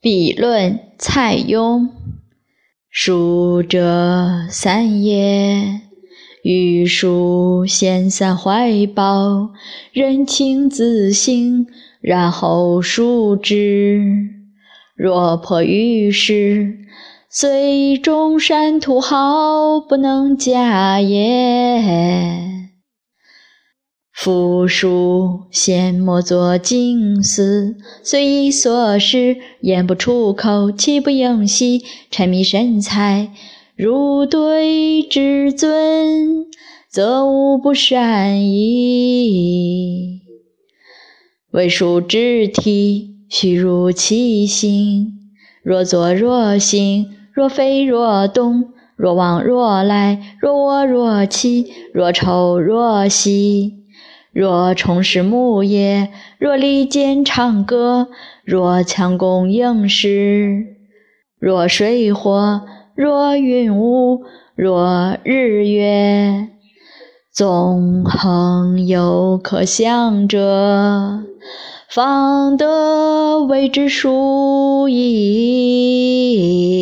笔论蔡邕，书者三也。欲书先散怀抱，人情自省，然后书之。若破于世，虽中山土豪，不能假也。夫书先莫作静思，虽以所识，言不出口，岂不应兮？沉迷神采。如对至尊，则无不善矣。为书之体，须如其形。若坐若行，若飞若动，若往若来，若卧若起，若抽若吸。若虫食木叶，若利剑长戈，若强弓硬矢，若水火。若云雾，若日月，纵横有可想者，方得谓之殊矣。